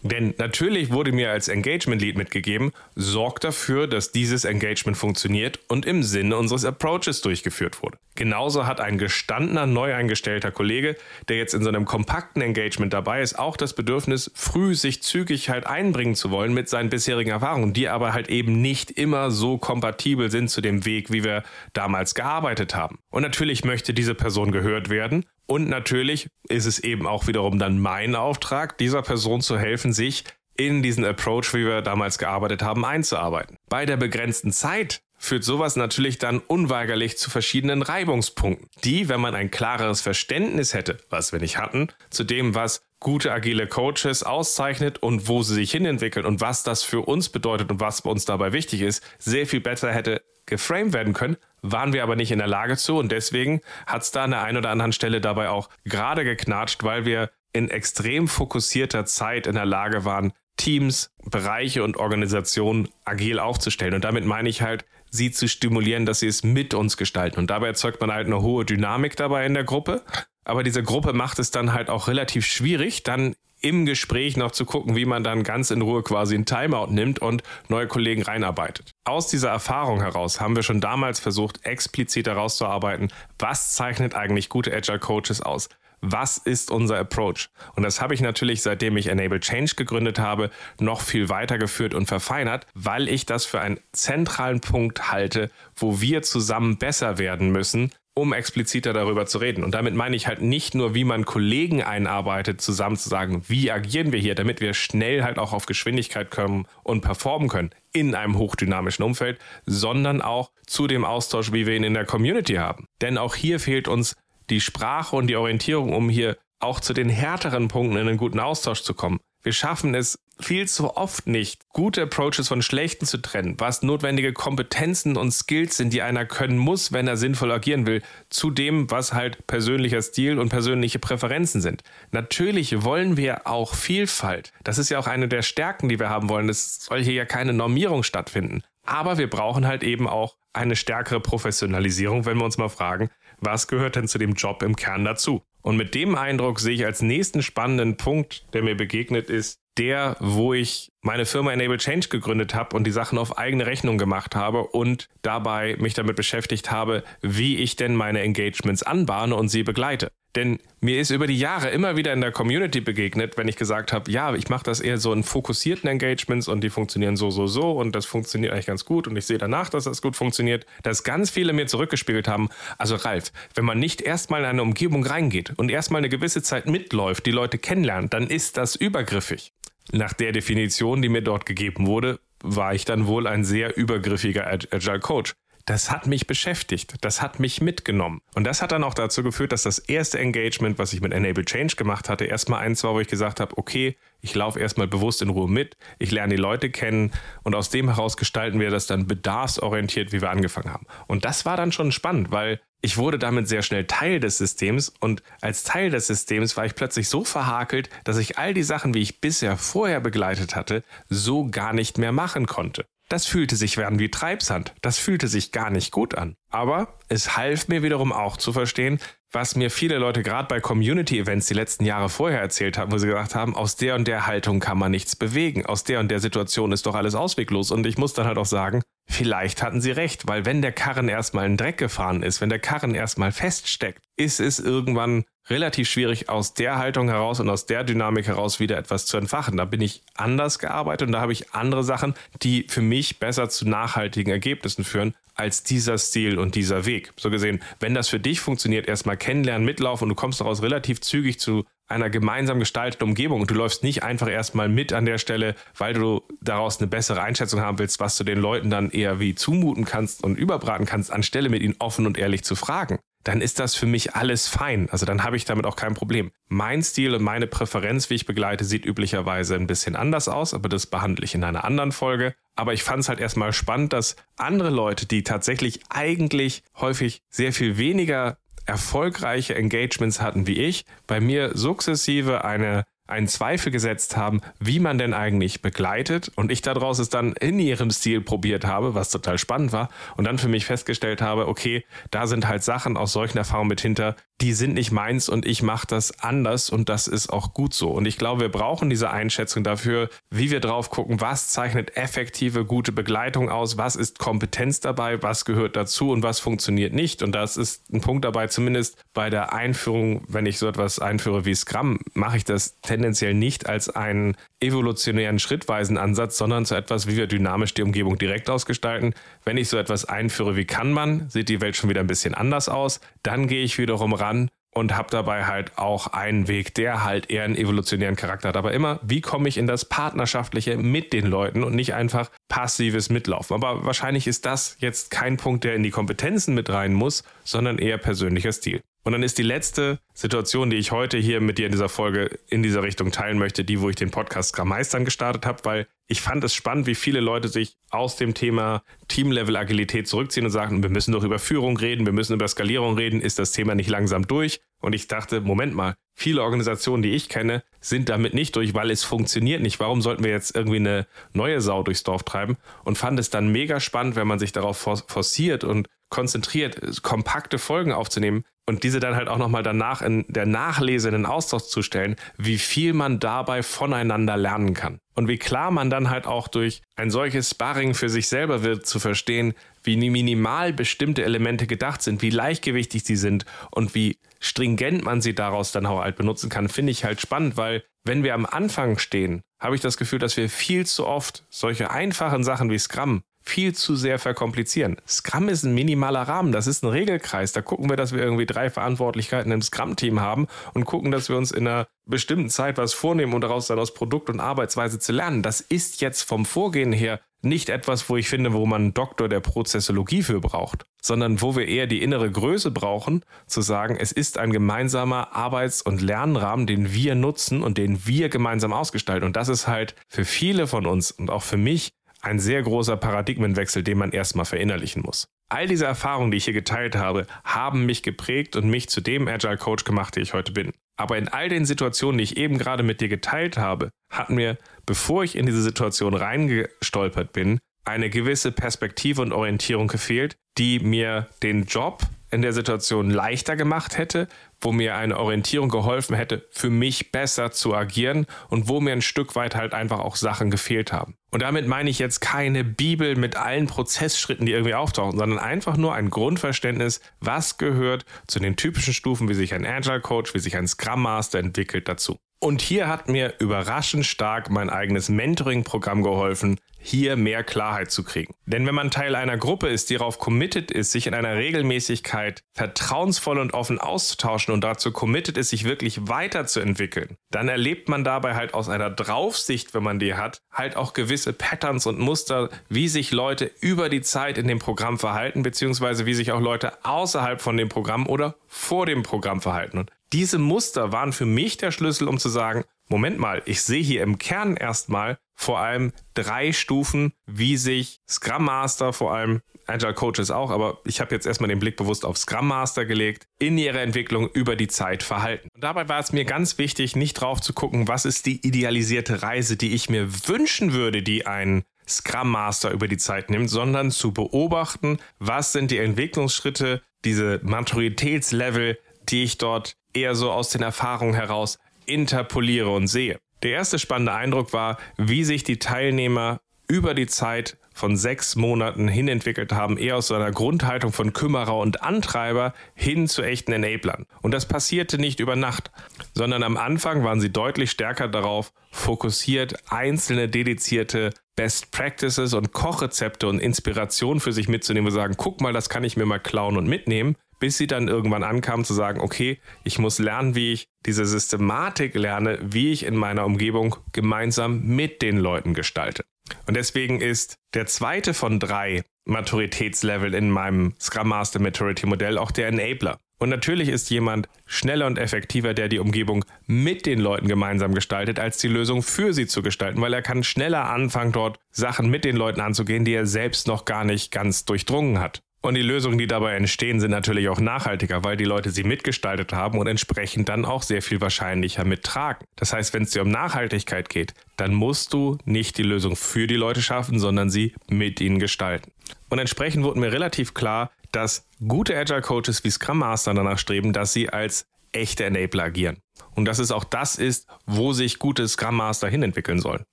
S1: Denn natürlich wurde mir als Engagement Lead mitgegeben, sorgt dafür, dass dieses Engagement funktioniert und im Sinne unseres Approaches durchgeführt wurde. Genauso hat ein gestandener, neu eingestellter Kollege, der jetzt in so einem kompakten Engagement dabei ist, auch das Bedürfnis, früh sich zügig halt einbringen zu wollen mit seinen bisherigen Erfahrungen, die aber halt eben nicht immer so kompatibel sind zu dem Weg, wie wir damals gearbeitet haben. Und natürlich möchte diese Person gehört werden und natürlich ist es eben auch wiederum dann mein Auftrag, dieser Person zu helfen, sich in diesen Approach, wie wir damals gearbeitet haben, einzuarbeiten. Bei der begrenzten Zeit führt sowas natürlich dann unweigerlich zu verschiedenen Reibungspunkten, die, wenn man ein klareres Verständnis hätte, was wir nicht hatten, zu dem, was gute agile Coaches auszeichnet und wo sie sich hinentwickeln und was das für uns bedeutet und was uns dabei wichtig ist, sehr viel besser hätte geframed werden können, waren wir aber nicht in der Lage zu und deswegen hat es da an der einen oder anderen Stelle dabei auch gerade geknatscht, weil wir in extrem fokussierter Zeit in der Lage waren, Teams, Bereiche und Organisationen agil aufzustellen. Und damit meine ich halt, sie zu stimulieren, dass sie es mit uns gestalten. Und dabei erzeugt man halt eine hohe Dynamik dabei in der Gruppe. Aber diese Gruppe macht es dann halt auch relativ schwierig, dann im Gespräch noch zu gucken, wie man dann ganz in Ruhe quasi ein Timeout nimmt und neue Kollegen reinarbeitet. Aus dieser Erfahrung heraus haben wir schon damals versucht, explizit herauszuarbeiten, was zeichnet eigentlich gute Agile Coaches aus? Was ist unser Approach? Und das habe ich natürlich, seitdem ich Enable Change gegründet habe, noch viel weitergeführt und verfeinert, weil ich das für einen zentralen Punkt halte, wo wir zusammen besser werden müssen, um expliziter darüber zu reden. Und damit meine ich halt nicht nur, wie man Kollegen einarbeitet, zusammen zu sagen, wie agieren wir hier, damit wir schnell halt auch auf Geschwindigkeit kommen und performen können in einem hochdynamischen Umfeld, sondern auch zu dem Austausch, wie wir ihn in der Community haben. Denn auch hier fehlt uns die Sprache und die Orientierung, um hier auch zu den härteren Punkten in einen guten Austausch zu kommen. Wir schaffen es viel zu oft nicht, gute Approaches von schlechten zu trennen, was notwendige Kompetenzen und Skills sind, die einer können muss, wenn er sinnvoll agieren will, zu dem, was halt persönlicher Stil und persönliche Präferenzen sind. Natürlich wollen wir auch Vielfalt. Das ist ja auch eine der Stärken, die wir haben wollen. Es soll hier ja keine Normierung stattfinden. Aber wir brauchen halt eben auch eine stärkere Professionalisierung, wenn wir uns mal fragen, was gehört denn zu dem Job im Kern dazu? Und mit dem Eindruck sehe ich als nächsten spannenden Punkt, der mir begegnet ist, der, wo ich meine Firma Enable Change gegründet habe und die Sachen auf eigene Rechnung gemacht habe und dabei mich damit beschäftigt habe, wie ich denn meine Engagements anbahne und sie begleite. Denn mir ist über die Jahre immer wieder in der Community begegnet, wenn ich gesagt habe, ja, ich mache das eher so in fokussierten Engagements und die funktionieren so, so, so und das funktioniert eigentlich ganz gut und ich sehe danach, dass das gut funktioniert, dass ganz viele mir zurückgespiegelt haben, also Ralf, wenn man nicht erstmal in eine Umgebung reingeht und erstmal eine gewisse Zeit mitläuft, die Leute kennenlernt, dann ist das übergriffig. Nach der Definition, die mir dort gegeben wurde, war ich dann wohl ein sehr übergriffiger Agile Coach das hat mich beschäftigt, das hat mich mitgenommen. Und das hat dann auch dazu geführt, dass das erste Engagement, was ich mit Enable Change gemacht hatte, erstmal eins war, wo ich gesagt habe, okay, ich laufe erstmal bewusst in Ruhe mit, ich lerne die Leute kennen und aus dem heraus gestalten wir das dann bedarfsorientiert, wie wir angefangen haben. Und das war dann schon spannend, weil ich wurde damit sehr schnell Teil des Systems und als Teil des Systems war ich plötzlich so verhakelt, dass ich all die Sachen, wie ich bisher vorher begleitet hatte, so gar nicht mehr machen konnte. Das fühlte sich werden wie Treibsand. Das fühlte sich gar nicht gut an. Aber es half mir wiederum auch zu verstehen, was mir viele Leute gerade bei Community-Events die letzten Jahre vorher erzählt haben, wo sie gesagt haben, aus der und der Haltung kann man nichts bewegen, aus der und der Situation ist doch alles ausweglos. Und ich muss dann halt auch sagen, vielleicht hatten sie recht, weil wenn der Karren erstmal in Dreck gefahren ist, wenn der Karren erstmal feststeckt, ist es irgendwann relativ schwierig, aus der Haltung heraus und aus der Dynamik heraus wieder etwas zu entfachen. Da bin ich anders gearbeitet und da habe ich andere Sachen, die für mich besser zu nachhaltigen Ergebnissen führen, als dieser Stil und dieser Weg. So gesehen, wenn das für dich funktioniert, erstmal kennenlernen, mitlaufen und du kommst daraus relativ zügig zu einer gemeinsam gestalteten Umgebung und du läufst nicht einfach erstmal mit an der Stelle, weil du daraus eine bessere Einschätzung haben willst, was du den Leuten dann eher wie zumuten kannst und überbraten kannst, anstelle mit ihnen offen und ehrlich zu fragen dann ist das für mich alles fein. Also dann habe ich damit auch kein Problem. Mein Stil und meine Präferenz, wie ich begleite, sieht üblicherweise ein bisschen anders aus, aber das behandle ich in einer anderen Folge. Aber ich fand es halt erstmal spannend, dass andere Leute, die tatsächlich eigentlich häufig sehr viel weniger erfolgreiche Engagements hatten wie ich, bei mir sukzessive eine einen Zweifel gesetzt haben, wie man denn eigentlich begleitet und ich daraus es dann in ihrem Stil probiert habe, was total spannend war und dann für mich festgestellt habe, okay, da sind halt Sachen aus solchen Erfahrungen mit hinter, die sind nicht meins und ich mache das anders und das ist auch gut so. Und ich glaube, wir brauchen diese Einschätzung dafür, wie wir drauf gucken, was zeichnet effektive, gute Begleitung aus, was ist Kompetenz dabei, was gehört dazu und was funktioniert nicht. Und das ist ein Punkt dabei, zumindest bei der Einführung, wenn ich so etwas einführe wie Scrum, mache ich das tendenziell nicht als einen evolutionären schrittweisen Ansatz, sondern zu etwas, wie wir dynamisch die Umgebung direkt ausgestalten. Wenn ich so etwas einführe wie kann man, sieht die Welt schon wieder ein bisschen anders aus. Dann gehe ich wiederum ran und habe dabei halt auch einen Weg, der halt eher einen evolutionären Charakter hat. Aber immer, wie komme ich in das Partnerschaftliche mit den Leuten und nicht einfach passives Mitlaufen. Aber wahrscheinlich ist das jetzt kein Punkt, der in die Kompetenzen mit rein muss, sondern eher persönlicher Stil. Und dann ist die letzte Situation, die ich heute hier mit dir in dieser Folge in dieser Richtung teilen möchte, die, wo ich den Podcast Meistern gestartet habe, weil ich fand es spannend, wie viele Leute sich aus dem Thema Team-Level-Agilität zurückziehen und sagen, wir müssen doch über Führung reden, wir müssen über Skalierung reden, ist das Thema nicht langsam durch? Und ich dachte, Moment mal, viele Organisationen, die ich kenne, sind damit nicht durch, weil es funktioniert nicht. Warum sollten wir jetzt irgendwie eine neue Sau durchs Dorf treiben? Und fand es dann mega spannend, wenn man sich darauf forciert und konzentriert, kompakte Folgen aufzunehmen, und diese dann halt auch nochmal danach in der Nachlese in den Austausch zu stellen, wie viel man dabei voneinander lernen kann. Und wie klar man dann halt auch durch ein solches Sparring für sich selber wird, zu verstehen, wie minimal bestimmte Elemente gedacht sind, wie leichtgewichtig sie sind und wie stringent man sie daraus dann auch halt benutzen kann, finde ich halt spannend, weil wenn wir am Anfang stehen, habe ich das Gefühl, dass wir viel zu oft solche einfachen Sachen wie Scrum viel zu sehr verkomplizieren. Scrum ist ein minimaler Rahmen, das ist ein Regelkreis. Da gucken wir, dass wir irgendwie drei Verantwortlichkeiten im Scrum-Team haben und gucken, dass wir uns in einer bestimmten Zeit was vornehmen und daraus dann aus Produkt und Arbeitsweise zu lernen. Das ist jetzt vom Vorgehen her nicht etwas, wo ich finde, wo man einen Doktor der Prozessologie für braucht, sondern wo wir eher die innere Größe brauchen, zu sagen, es ist ein gemeinsamer Arbeits- und Lernrahmen, den wir nutzen und den wir gemeinsam ausgestalten. Und das ist halt für viele von uns und auch für mich ein sehr großer Paradigmenwechsel, den man erstmal verinnerlichen muss. All diese Erfahrungen, die ich hier geteilt habe, haben mich geprägt und mich zu dem Agile Coach gemacht, der ich heute bin. Aber in all den Situationen, die ich eben gerade mit dir geteilt habe, hat mir, bevor ich in diese Situation reingestolpert bin, eine gewisse Perspektive und Orientierung gefehlt, die mir den Job in der Situation leichter gemacht hätte, wo mir eine Orientierung geholfen hätte, für mich besser zu agieren und wo mir ein Stück weit halt einfach auch Sachen gefehlt haben. Und damit meine ich jetzt keine Bibel mit allen Prozessschritten, die irgendwie auftauchen, sondern einfach nur ein Grundverständnis, was gehört zu den typischen Stufen, wie sich ein Agile Coach, wie sich ein Scrum Master entwickelt dazu. Und hier hat mir überraschend stark mein eigenes Mentoring-Programm geholfen, hier mehr Klarheit zu kriegen. Denn wenn man Teil einer Gruppe ist, die darauf committed ist, sich in einer Regelmäßigkeit vertrauensvoll und offen auszutauschen und dazu committed ist, sich wirklich weiterzuentwickeln, dann erlebt man dabei halt aus einer Draufsicht, wenn man die hat, halt auch gewisse Patterns und Muster, wie sich Leute über die Zeit in dem Programm verhalten, beziehungsweise wie sich auch Leute außerhalb von dem Programm oder vor dem Programm verhalten. Und diese Muster waren für mich der Schlüssel, um zu sagen, Moment mal, ich sehe hier im Kern erstmal vor allem drei Stufen, wie sich Scrum Master, vor allem Agile Coaches auch, aber ich habe jetzt erstmal den Blick bewusst auf Scrum Master gelegt, in ihrer Entwicklung über die Zeit verhalten. Und dabei war es mir ganz wichtig, nicht drauf zu gucken, was ist die idealisierte Reise, die ich mir wünschen würde, die ein Scrum Master über die Zeit nimmt, sondern zu beobachten, was sind die Entwicklungsschritte, diese Maturitätslevel, die ich dort eher so aus den Erfahrungen heraus interpoliere und sehe. Der erste spannende Eindruck war, wie sich die Teilnehmer über die Zeit von sechs Monaten hin entwickelt haben, eher aus so einer Grundhaltung von Kümmerer und Antreiber hin zu echten Enablern. Und das passierte nicht über Nacht, sondern am Anfang waren sie deutlich stärker darauf fokussiert, einzelne dedizierte Best Practices und Kochrezepte und Inspiration für sich mitzunehmen und sagen, guck mal, das kann ich mir mal klauen und mitnehmen, bis sie dann irgendwann ankam zu sagen, okay, ich muss lernen, wie ich diese Systematik lerne, wie ich in meiner Umgebung gemeinsam mit den Leuten gestalte. Und deswegen ist der zweite von drei Maturitätslevel in meinem Scrum Master Maturity Modell auch der Enabler. Und natürlich ist jemand schneller und effektiver, der die Umgebung mit den Leuten gemeinsam gestaltet, als die Lösung für sie zu gestalten, weil er kann schneller anfangen, dort Sachen mit den Leuten anzugehen, die er selbst noch gar nicht ganz durchdrungen hat. Und die Lösungen, die dabei entstehen, sind natürlich auch nachhaltiger, weil die Leute sie mitgestaltet haben und entsprechend dann auch sehr viel wahrscheinlicher mittragen. Das heißt, wenn es dir um Nachhaltigkeit geht, dann musst du nicht die Lösung für die Leute schaffen, sondern sie mit ihnen gestalten. Und entsprechend wurde mir relativ klar, dass gute Agile Coaches wie Scrum Master danach streben, dass sie als echte Enabler agieren. Und dass es auch das ist, wo sich gute Scrum Master hinentwickeln sollen.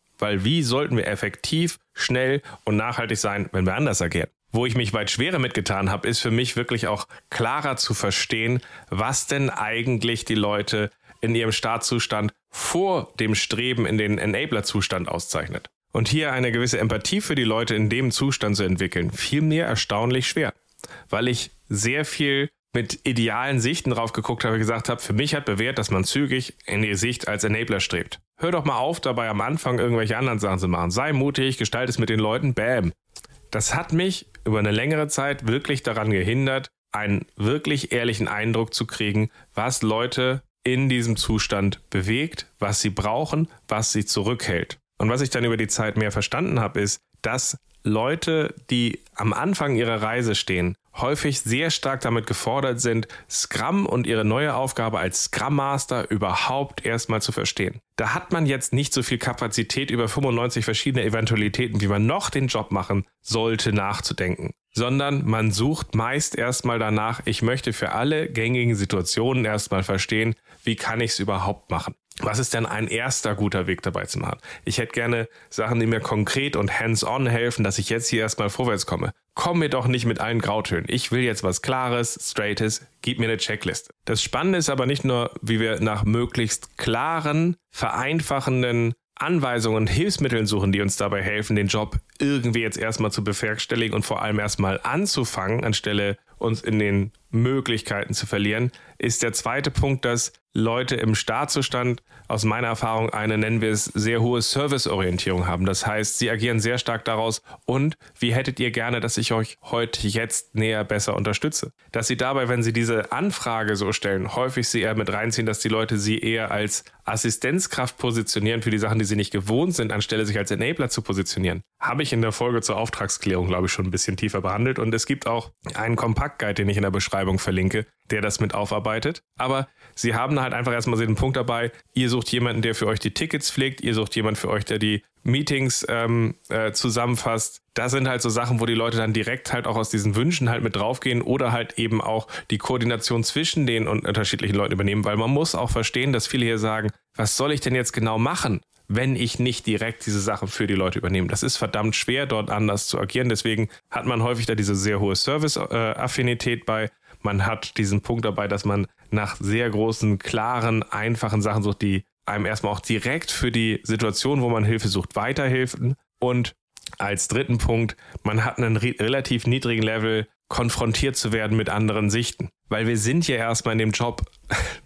S1: Weil wie sollten wir effektiv, schnell und nachhaltig sein, wenn wir anders agieren? Wo ich mich weit schwerer mitgetan habe, ist für mich wirklich auch klarer zu verstehen, was denn eigentlich die Leute in ihrem Startzustand vor dem Streben in den Enabler-Zustand auszeichnet. Und hier eine gewisse Empathie für die Leute in dem Zustand zu entwickeln, fiel mir erstaunlich schwer, weil ich sehr viel mit idealen Sichten drauf geguckt habe, gesagt habe, für mich hat bewährt, dass man zügig in die Sicht als Enabler strebt. Hör doch mal auf, dabei am Anfang irgendwelche anderen Sachen zu machen. Sei mutig, gestalte es mit den Leuten, bam. Das hat mich über eine längere Zeit wirklich daran gehindert, einen wirklich ehrlichen Eindruck zu kriegen, was Leute in diesem Zustand bewegt, was sie brauchen, was sie zurückhält. Und was ich dann über die Zeit mehr verstanden habe, ist, dass Leute, die am Anfang ihrer Reise stehen, häufig sehr stark damit gefordert sind, Scrum und ihre neue Aufgabe als Scrum Master überhaupt erstmal zu verstehen. Da hat man jetzt nicht so viel Kapazität über 95 verschiedene Eventualitäten, wie man noch den Job machen sollte, nachzudenken. Sondern man sucht meist erstmal danach, ich möchte für alle gängigen Situationen erstmal verstehen, wie kann ich es überhaupt machen. Was ist denn ein erster guter Weg dabei zu machen? Ich hätte gerne Sachen, die mir konkret und hands-on helfen, dass ich jetzt hier erstmal vorwärts komme. Komm mir doch nicht mit allen Grautönen. Ich will jetzt was Klares, Straightes, gib mir eine Checkliste. Das Spannende ist aber nicht nur, wie wir nach möglichst klaren, vereinfachenden Anweisungen und Hilfsmitteln suchen, die uns dabei helfen, den Job irgendwie jetzt erstmal zu bewerkstelligen und vor allem erstmal anzufangen, anstelle uns in den Möglichkeiten zu verlieren, ist der zweite Punkt, dass Leute im Startzustand aus meiner Erfahrung eine, nennen wir es, sehr hohe Serviceorientierung haben. Das heißt, sie agieren sehr stark daraus und wie hättet ihr gerne, dass ich euch heute jetzt näher besser unterstütze? Dass sie dabei, wenn sie diese Anfrage so stellen, häufig sie eher mit reinziehen, dass die Leute sie eher als Assistenzkraft positionieren für die Sachen, die sie nicht gewohnt sind, anstelle sich als Enabler zu positionieren. Habe ich in der Folge zur Auftragsklärung, glaube ich, schon ein bisschen tiefer behandelt und es gibt auch einen Kompaktguide, den ich in der Beschreibung verlinke, der das mit aufarbeitet. Aber sie haben halt einfach erstmal den Punkt dabei, ihr sucht jemanden, der für euch die Tickets pflegt, ihr sucht jemanden für euch, der die Meetings ähm, äh, zusammenfasst. Das sind halt so Sachen, wo die Leute dann direkt halt auch aus diesen Wünschen halt mit draufgehen oder halt eben auch die Koordination zwischen den unterschiedlichen Leuten übernehmen, weil man muss auch verstehen, dass viele hier sagen, was soll ich denn jetzt genau machen? Wenn ich nicht direkt diese Sachen für die Leute übernehme. Das ist verdammt schwer, dort anders zu agieren. Deswegen hat man häufig da diese sehr hohe Service-Affinität bei. Man hat diesen Punkt dabei, dass man nach sehr großen, klaren, einfachen Sachen sucht, die einem erstmal auch direkt für die Situation, wo man Hilfe sucht, weiterhelfen. Und als dritten Punkt, man hat einen relativ niedrigen Level konfrontiert zu werden mit anderen Sichten. Weil wir sind ja erstmal in dem Job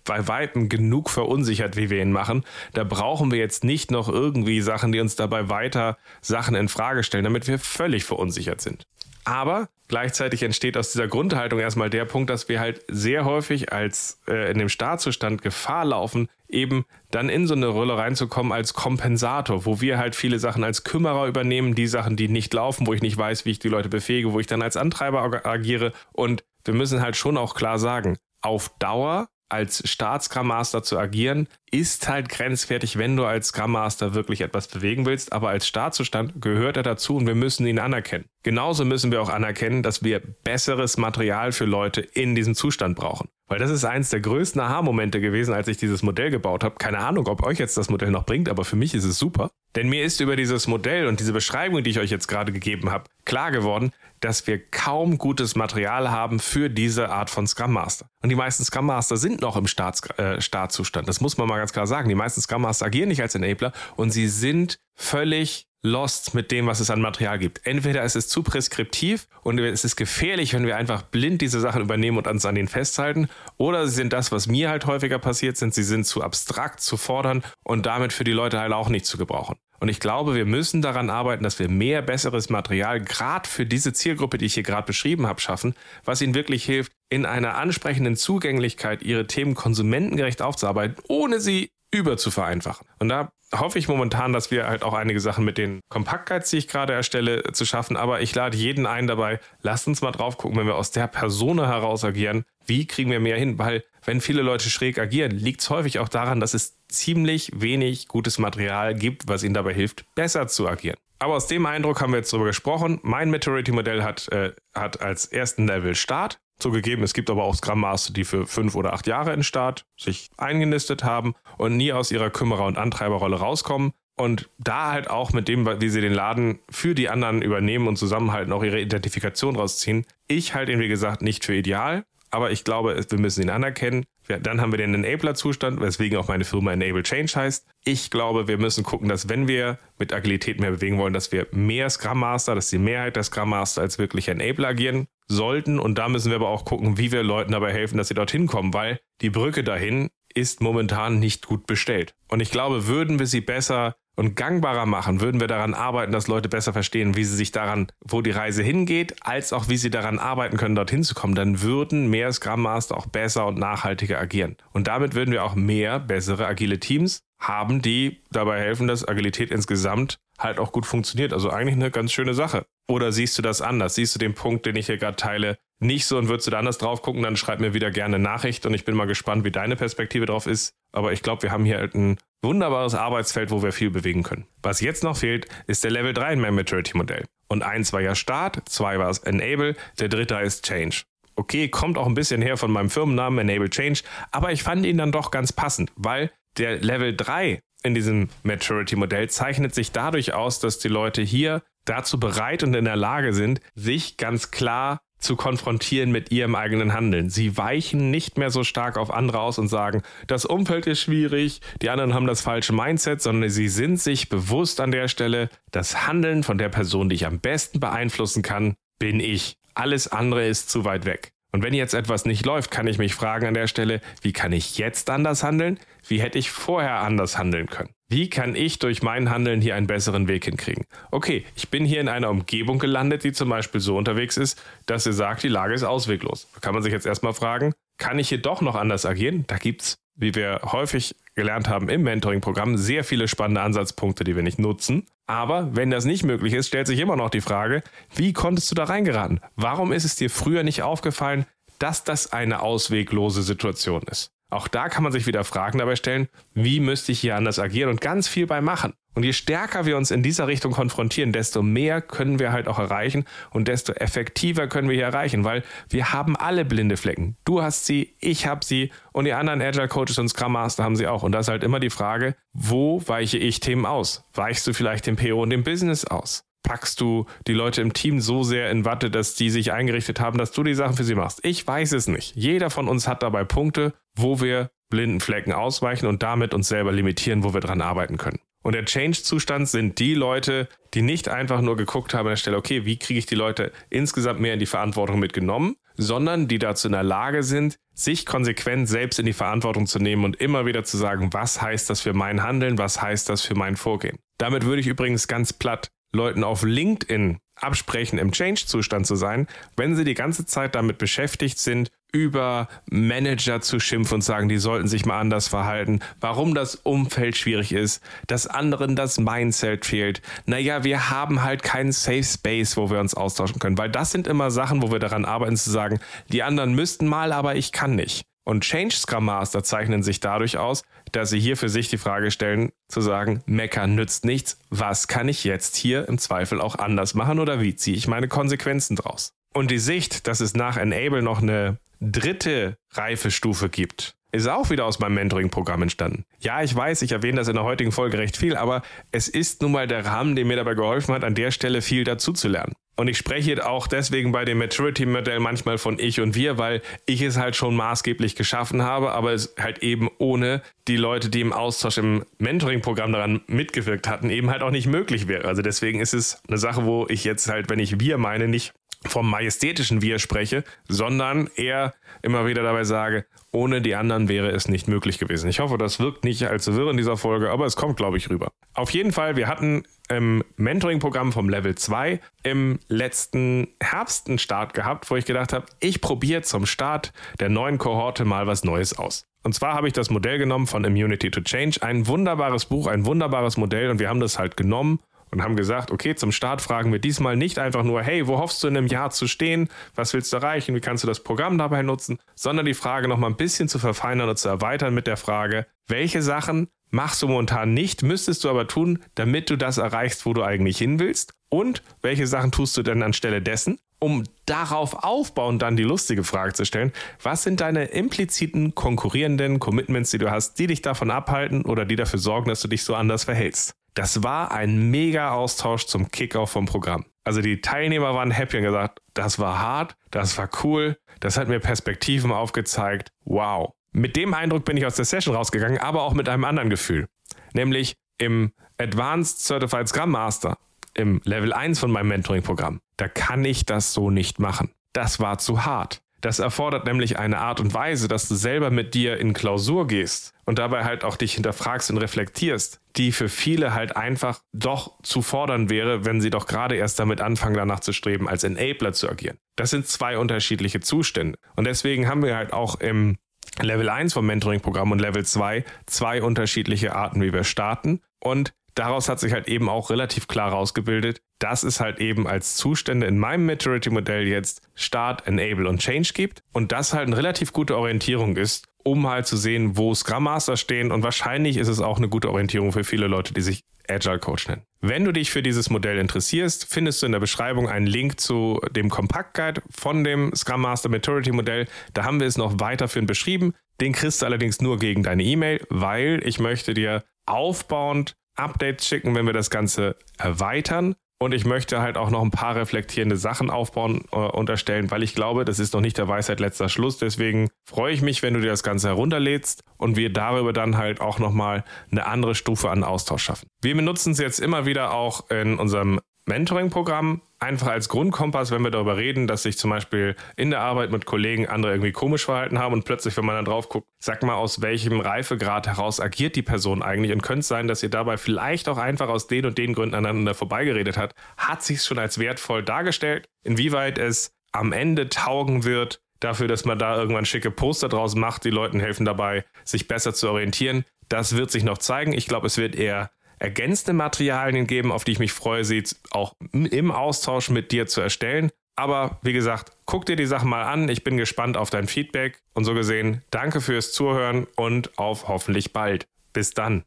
S1: bei Weitem genug verunsichert, wie wir ihn machen. Da brauchen wir jetzt nicht noch irgendwie Sachen, die uns dabei weiter Sachen in Frage stellen, damit wir völlig verunsichert sind. Aber gleichzeitig entsteht aus dieser Grundhaltung erstmal der Punkt, dass wir halt sehr häufig als äh, in dem Startzustand Gefahr laufen, eben dann in so eine Rolle reinzukommen als Kompensator, wo wir halt viele Sachen als Kümmerer übernehmen, die Sachen, die nicht laufen, wo ich nicht weiß, wie ich die Leute befähige, wo ich dann als Antreiber agiere. Und wir müssen halt schon auch klar sagen, auf Dauer als Start-Scrum Master zu agieren, ist halt grenzwertig, wenn du als Scrum Master wirklich etwas bewegen willst. Aber als Startzustand gehört er dazu und wir müssen ihn anerkennen. Genauso müssen wir auch anerkennen, dass wir besseres Material für Leute in diesem Zustand brauchen. Weil das ist eins der größten Aha-Momente gewesen, als ich dieses Modell gebaut habe. Keine Ahnung, ob euch jetzt das Modell noch bringt, aber für mich ist es super. Denn mir ist über dieses Modell und diese Beschreibung, die ich euch jetzt gerade gegeben habe, klar geworden, dass wir kaum gutes Material haben für diese Art von Scrum Master. Und die meisten Scrum Master sind noch im Starts, äh, Startzustand. Das muss man mal ganz klar sagen. Die meisten Scrum Master agieren nicht als Enabler und sie sind völlig lost mit dem, was es an Material gibt. Entweder es ist zu preskriptiv und es ist gefährlich, wenn wir einfach blind diese Sachen übernehmen und uns an denen festhalten, oder sie sind das, was mir halt häufiger passiert sind, sie sind zu abstrakt, zu fordern und damit für die Leute halt auch nicht zu gebrauchen. Und ich glaube, wir müssen daran arbeiten, dass wir mehr besseres Material gerade für diese Zielgruppe, die ich hier gerade beschrieben habe, schaffen, was ihnen wirklich hilft, in einer ansprechenden Zugänglichkeit ihre Themen konsumentengerecht aufzuarbeiten, ohne sie über zu vereinfachen. Und da hoffe ich momentan, dass wir halt auch einige Sachen mit den Kompaktguides, die ich gerade erstelle, zu schaffen. Aber ich lade jeden ein dabei, lasst uns mal drauf gucken, wenn wir aus der Persona heraus agieren, wie kriegen wir mehr hin? Weil wenn viele Leute schräg agieren, liegt es häufig auch daran, dass es ziemlich wenig gutes Material gibt, was ihnen dabei hilft, besser zu agieren. Aber aus dem Eindruck haben wir jetzt darüber gesprochen. Mein Maturity-Modell hat, äh, hat als ersten Level Start. Zugegeben, es gibt aber auch Scrum Master, die für fünf oder acht Jahre in Start sich eingenistet haben und nie aus ihrer Kümmerer- und Antreiberrolle rauskommen. Und da halt auch mit dem, wie sie den Laden für die anderen übernehmen und zusammenhalten, auch ihre Identifikation rausziehen. Ich halte ihn, wie gesagt, nicht für ideal, aber ich glaube, wir müssen ihn anerkennen. Dann haben wir den Enabler-Zustand, weswegen auch meine Firma Enable Change heißt. Ich glaube, wir müssen gucken, dass wenn wir mit Agilität mehr bewegen wollen, dass wir mehr Scrum Master, dass die Mehrheit der Scrum Master als wirklich Enabler agieren sollten. Und da müssen wir aber auch gucken, wie wir Leuten dabei helfen, dass sie dorthin kommen, weil die Brücke dahin ist momentan nicht gut bestellt. Und ich glaube, würden wir sie besser und gangbarer machen, würden wir daran arbeiten, dass Leute besser verstehen, wie sie sich daran, wo die Reise hingeht, als auch wie sie daran arbeiten können, dorthin zu kommen, dann würden mehr Scrum Master auch besser und nachhaltiger agieren. Und damit würden wir auch mehr bessere agile Teams haben, die dabei helfen, dass Agilität insgesamt halt auch gut funktioniert. Also eigentlich eine ganz schöne Sache. Oder siehst du das anders? Siehst du den Punkt, den ich hier gerade teile, nicht so und würdest du da anders drauf gucken, dann schreib mir wieder gerne Nachricht und ich bin mal gespannt, wie deine Perspektive drauf ist. Aber ich glaube, wir haben hier halt ein wunderbares Arbeitsfeld, wo wir viel bewegen können. Was jetzt noch fehlt, ist der Level 3 in meinem Maturity-Modell. Und eins war ja Start, zwei war es Enable, der dritte ist Change. Okay, kommt auch ein bisschen her von meinem Firmennamen Enable Change, aber ich fand ihn dann doch ganz passend, weil der Level 3 in diesem Maturity-Modell zeichnet sich dadurch aus, dass die Leute hier dazu bereit und in der Lage sind, sich ganz klar zu konfrontieren mit ihrem eigenen Handeln. Sie weichen nicht mehr so stark auf andere aus und sagen, das Umfeld ist schwierig, die anderen haben das falsche Mindset, sondern sie sind sich bewusst an der Stelle, das Handeln von der Person, die ich am besten beeinflussen kann, bin ich. Alles andere ist zu weit weg. Und wenn jetzt etwas nicht läuft, kann ich mich fragen an der Stelle, wie kann ich jetzt anders handeln? Wie hätte ich vorher anders handeln können? Wie kann ich durch mein Handeln hier einen besseren Weg hinkriegen? Okay, ich bin hier in einer Umgebung gelandet, die zum Beispiel so unterwegs ist, dass sie sagt, die Lage ist ausweglos. Da kann man sich jetzt erstmal fragen, kann ich hier doch noch anders agieren? Da gibt es, wie wir häufig gelernt haben im Mentoring-Programm, sehr viele spannende Ansatzpunkte, die wir nicht nutzen. Aber wenn das nicht möglich ist, stellt sich immer noch die Frage, wie konntest du da reingeraten? Warum ist es dir früher nicht aufgefallen, dass das eine ausweglose Situation ist? Auch da kann man sich wieder Fragen dabei stellen, wie müsste ich hier anders agieren und ganz viel bei machen. Und je stärker wir uns in dieser Richtung konfrontieren, desto mehr können wir halt auch erreichen und desto effektiver können wir hier erreichen, weil wir haben alle blinde Flecken. Du hast sie, ich habe sie und die anderen Agile Coaches und Scrum Master haben sie auch. Und da ist halt immer die Frage, wo weiche ich Themen aus? Weichst du vielleicht dem PO und dem Business aus? packst du die Leute im Team so sehr in Watte, dass die sich eingerichtet haben, dass du die Sachen für sie machst? Ich weiß es nicht. Jeder von uns hat dabei Punkte, wo wir blinden Flecken ausweichen und damit uns selber limitieren, wo wir dran arbeiten können. Und der Change-Zustand sind die Leute, die nicht einfach nur geguckt haben an der Stelle, okay, wie kriege ich die Leute insgesamt mehr in die Verantwortung mitgenommen, sondern die dazu in der Lage sind, sich konsequent selbst in die Verantwortung zu nehmen und immer wieder zu sagen, was heißt das für mein Handeln, was heißt das für mein Vorgehen. Damit würde ich übrigens ganz platt Leuten auf LinkedIn absprechen, im Change-Zustand zu sein, wenn sie die ganze Zeit damit beschäftigt sind, über Manager zu schimpfen und sagen, die sollten sich mal anders verhalten, warum das Umfeld schwierig ist, dass anderen das Mindset fehlt. Naja, wir haben halt keinen Safe Space, wo wir uns austauschen können, weil das sind immer Sachen, wo wir daran arbeiten zu sagen, die anderen müssten mal, aber ich kann nicht. Und Change Scrum Master zeichnen sich dadurch aus, dass sie hier für sich die Frage stellen, zu sagen, meckern nützt nichts, was kann ich jetzt hier im Zweifel auch anders machen oder wie ziehe ich meine Konsequenzen draus? Und die Sicht, dass es nach Enable noch eine dritte Reifestufe gibt, ist auch wieder aus meinem Mentoring-Programm entstanden. Ja, ich weiß, ich erwähne das in der heutigen Folge recht viel, aber es ist nun mal der Rahmen, der mir dabei geholfen hat, an der Stelle viel dazu zu lernen. Und ich spreche auch deswegen bei dem Maturity-Modell manchmal von ich und wir, weil ich es halt schon maßgeblich geschaffen habe, aber es halt eben ohne die Leute, die im Austausch im Mentoring-Programm daran mitgewirkt hatten, eben halt auch nicht möglich wäre. Also deswegen ist es eine Sache, wo ich jetzt halt, wenn ich wir meine, nicht vom majestätischen Wir spreche, sondern eher immer wieder dabei sage, ohne die anderen wäre es nicht möglich gewesen. Ich hoffe, das wirkt nicht allzu wirr in dieser Folge, aber es kommt, glaube ich, rüber. Auf jeden Fall, wir hatten im Mentoring-Programm vom Level 2 im letzten Herbst einen Start gehabt, wo ich gedacht habe, ich probiere zum Start der neuen Kohorte mal was Neues aus. Und zwar habe ich das Modell genommen von Immunity to Change, ein wunderbares Buch, ein wunderbares Modell und wir haben das halt genommen und haben gesagt, okay, zum Start fragen wir diesmal nicht einfach nur, hey, wo hoffst du in einem Jahr zu stehen? Was willst du erreichen? Wie kannst du das Programm dabei nutzen? Sondern die Frage noch mal ein bisschen zu verfeinern und zu erweitern mit der Frage, welche Sachen machst du momentan nicht, müsstest du aber tun, damit du das erreichst, wo du eigentlich hin willst? Und welche Sachen tust du denn anstelle dessen? um darauf aufbauend dann die lustige Frage zu stellen, was sind deine impliziten konkurrierenden Commitments, die du hast, die dich davon abhalten oder die dafür sorgen, dass du dich so anders verhältst? Das war ein mega Austausch zum Kickoff vom Programm. Also die Teilnehmer waren happy und gesagt, das war hart, das war cool, das hat mir Perspektiven aufgezeigt. Wow. Mit dem Eindruck bin ich aus der Session rausgegangen, aber auch mit einem anderen Gefühl. Nämlich im Advanced Certified Scrum Master, im Level 1 von meinem Mentoring-Programm. Da kann ich das so nicht machen. Das war zu hart. Das erfordert nämlich eine Art und Weise, dass du selber mit dir in Klausur gehst und dabei halt auch dich hinterfragst und reflektierst, die für viele halt einfach doch zu fordern wäre, wenn sie doch gerade erst damit anfangen, danach zu streben, als Enabler zu agieren. Das sind zwei unterschiedliche Zustände. Und deswegen haben wir halt auch im Level 1 vom Mentoring-Programm und Level 2 zwei unterschiedliche Arten, wie wir starten. Und daraus hat sich halt eben auch relativ klar rausgebildet, dass es halt eben als Zustände in meinem Maturity-Modell jetzt Start, Enable und Change gibt und das halt eine relativ gute Orientierung ist, um halt zu sehen, wo Scrum Master stehen und wahrscheinlich ist es auch eine gute Orientierung für viele Leute, die sich Agile Coach nennen. Wenn du dich für dieses Modell interessierst, findest du in der Beschreibung einen Link zu dem Compact Guide von dem Scrum Master Maturity Modell. Da haben wir es noch weiterführend beschrieben. Den kriegst du allerdings nur gegen deine E-Mail, weil ich möchte dir aufbauend Updates schicken, wenn wir das Ganze erweitern. Und ich möchte halt auch noch ein paar reflektierende Sachen aufbauen äh, unterstellen, weil ich glaube, das ist noch nicht der Weisheit letzter Schluss. Deswegen freue ich mich, wenn du dir das Ganze herunterlädst und wir darüber dann halt auch nochmal eine andere Stufe an Austausch schaffen. Wir benutzen es jetzt immer wieder auch in unserem Mentoring-Programm einfach als Grundkompass, wenn wir darüber reden, dass sich zum Beispiel in der Arbeit mit Kollegen andere irgendwie komisch verhalten haben und plötzlich, wenn man dann drauf guckt, sag mal, aus welchem Reifegrad heraus agiert die Person eigentlich und könnte es sein, dass ihr dabei vielleicht auch einfach aus den und den Gründen aneinander vorbeigeredet hat, hat sich schon als wertvoll dargestellt, inwieweit es am Ende taugen wird, dafür, dass man da irgendwann schicke Poster draus macht, die Leuten helfen dabei, sich besser zu orientieren. Das wird sich noch zeigen. Ich glaube, es wird eher ergänzende Materialien geben, auf die ich mich freue, sie auch im Austausch mit dir zu erstellen. Aber wie gesagt, guck dir die Sachen mal an. Ich bin gespannt auf dein Feedback. Und so gesehen, danke fürs Zuhören und auf hoffentlich bald. Bis dann.